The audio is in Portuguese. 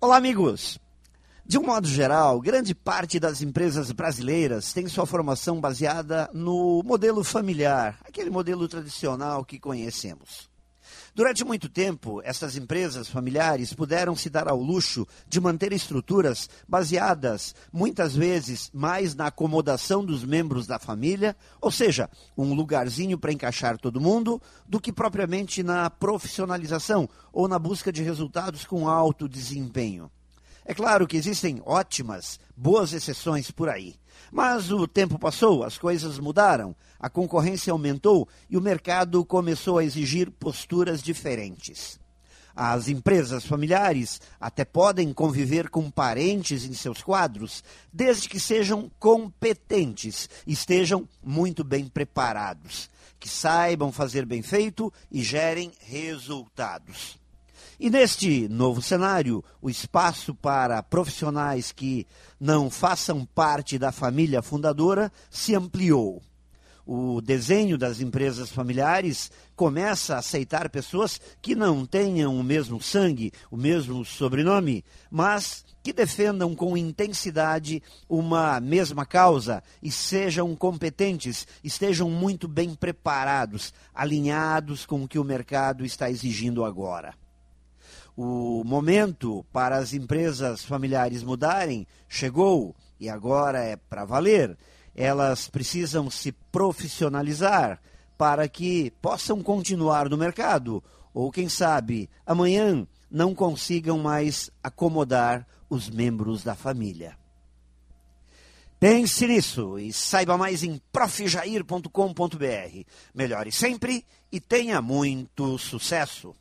Olá, amigos! De um modo geral, grande parte das empresas brasileiras tem sua formação baseada no modelo familiar, aquele modelo tradicional que conhecemos. Durante muito tempo, essas empresas familiares puderam se dar ao luxo de manter estruturas baseadas, muitas vezes, mais na acomodação dos membros da família, ou seja, um lugarzinho para encaixar todo mundo, do que propriamente na profissionalização ou na busca de resultados com alto desempenho. É claro que existem ótimas, boas exceções por aí. Mas o tempo passou, as coisas mudaram, a concorrência aumentou e o mercado começou a exigir posturas diferentes. As empresas familiares até podem conviver com parentes em seus quadros, desde que sejam competentes, estejam muito bem preparados, que saibam fazer bem feito e gerem resultados. E neste novo cenário, o espaço para profissionais que não façam parte da família fundadora se ampliou. O desenho das empresas familiares começa a aceitar pessoas que não tenham o mesmo sangue, o mesmo sobrenome, mas que defendam com intensidade uma mesma causa e sejam competentes, estejam muito bem preparados, alinhados com o que o mercado está exigindo agora o momento para as empresas familiares mudarem chegou e agora é para valer. Elas precisam se profissionalizar para que possam continuar no mercado ou, quem sabe, amanhã não consigam mais acomodar os membros da família. Pense nisso e saiba mais em profjair.com.br. Melhore sempre e tenha muito sucesso!